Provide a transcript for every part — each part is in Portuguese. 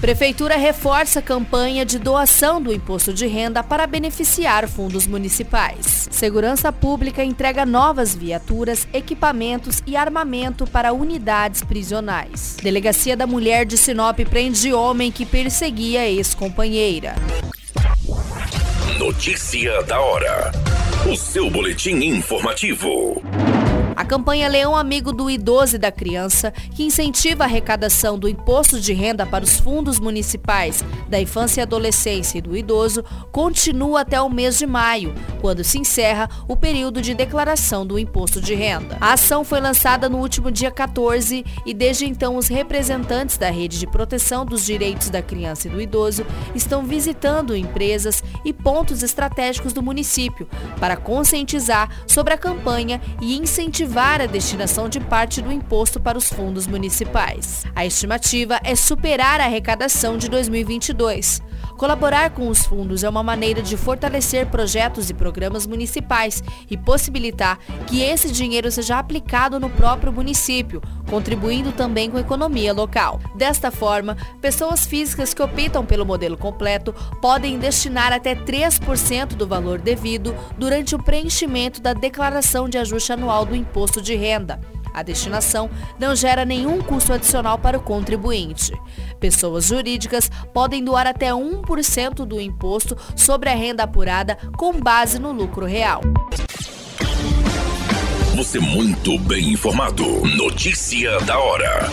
Prefeitura reforça a campanha de doação do imposto de renda para beneficiar fundos municipais. Segurança Pública entrega novas viaturas, equipamentos e armamento para unidades prisionais. Delegacia da Mulher de Sinop prende homem que perseguia ex-companheira. Notícia da hora. O seu boletim informativo. Campanha Leão Amigo do Idoso e da Criança, que incentiva a arrecadação do imposto de renda para os fundos municipais da infância e adolescência e do idoso, continua até o mês de maio, quando se encerra o período de declaração do imposto de renda. A ação foi lançada no último dia 14 e desde então os representantes da Rede de Proteção dos Direitos da Criança e do Idoso estão visitando empresas e pontos estratégicos do município para conscientizar sobre a campanha e incentivar incentivar a destinação de parte do imposto para os fundos municipais. A estimativa é superar a arrecadação de 2022. Colaborar com os fundos é uma maneira de fortalecer projetos e programas municipais e possibilitar que esse dinheiro seja aplicado no próprio município, contribuindo também com a economia local. Desta forma, pessoas físicas que optam pelo modelo completo podem destinar até 3% do valor devido durante o preenchimento da declaração de ajuste anual do imposto de renda. A destinação não gera nenhum custo adicional para o contribuinte. Pessoas jurídicas podem doar até 1% do imposto sobre a renda apurada com base no lucro real. Você muito bem informado. Notícia da hora.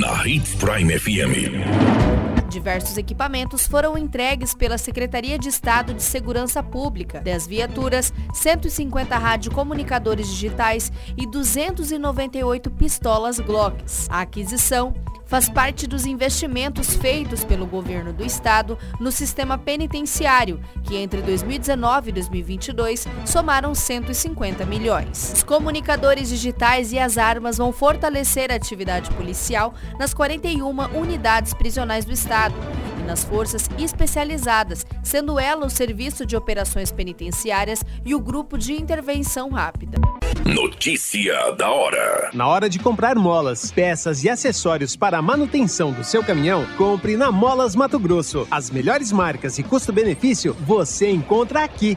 Na Hits Prime FM. Diversos equipamentos foram entregues pela Secretaria de Estado de Segurança Pública, 10 viaturas, 150 radiocomunicadores digitais e 298 pistolas Glocks. A aquisição faz parte dos investimentos feitos pelo governo do estado no sistema penitenciário, que entre 2019 e 2022 somaram 150 milhões. Os comunicadores digitais e as armas vão fortalecer a atividade policial nas 41 unidades prisionais do estado e nas forças especializadas, sendo ela o Serviço de Operações Penitenciárias e o Grupo de Intervenção Rápida. Notícia da hora. Na hora de comprar molas, peças e acessórios para a manutenção do seu caminhão, compre na Molas Mato Grosso. As melhores marcas e custo-benefício você encontra aqui.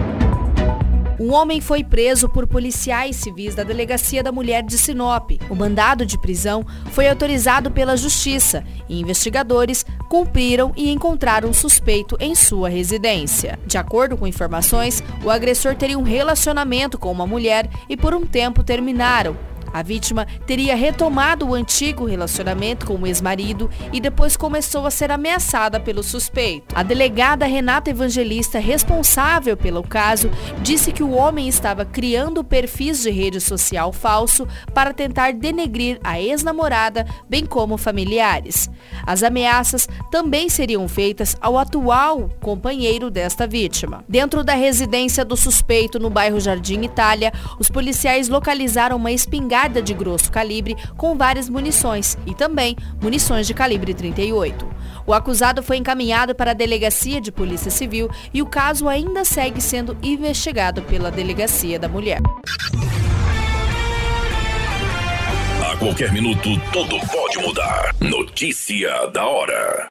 Um homem foi preso por policiais civis da Delegacia da Mulher de Sinop. O mandado de prisão foi autorizado pela Justiça e investigadores cumpriram e encontraram o suspeito em sua residência. De acordo com informações, o agressor teria um relacionamento com uma mulher e por um tempo terminaram. A vítima teria retomado o antigo relacionamento com o ex-marido e depois começou a ser ameaçada pelo suspeito. A delegada Renata Evangelista, responsável pelo caso, disse que o homem estava criando perfis de rede social falso para tentar denegrir a ex-namorada, bem como familiares. As ameaças também seriam feitas ao atual companheiro desta vítima. Dentro da residência do suspeito no bairro Jardim Itália, os policiais localizaram uma espingarda espingarda de grosso calibre com várias munições e também munições de calibre 38. O acusado foi encaminhado para a Delegacia de Polícia Civil e o caso ainda segue sendo investigado pela Delegacia da Mulher. A qualquer minuto, tudo pode mudar. Notícia da hora.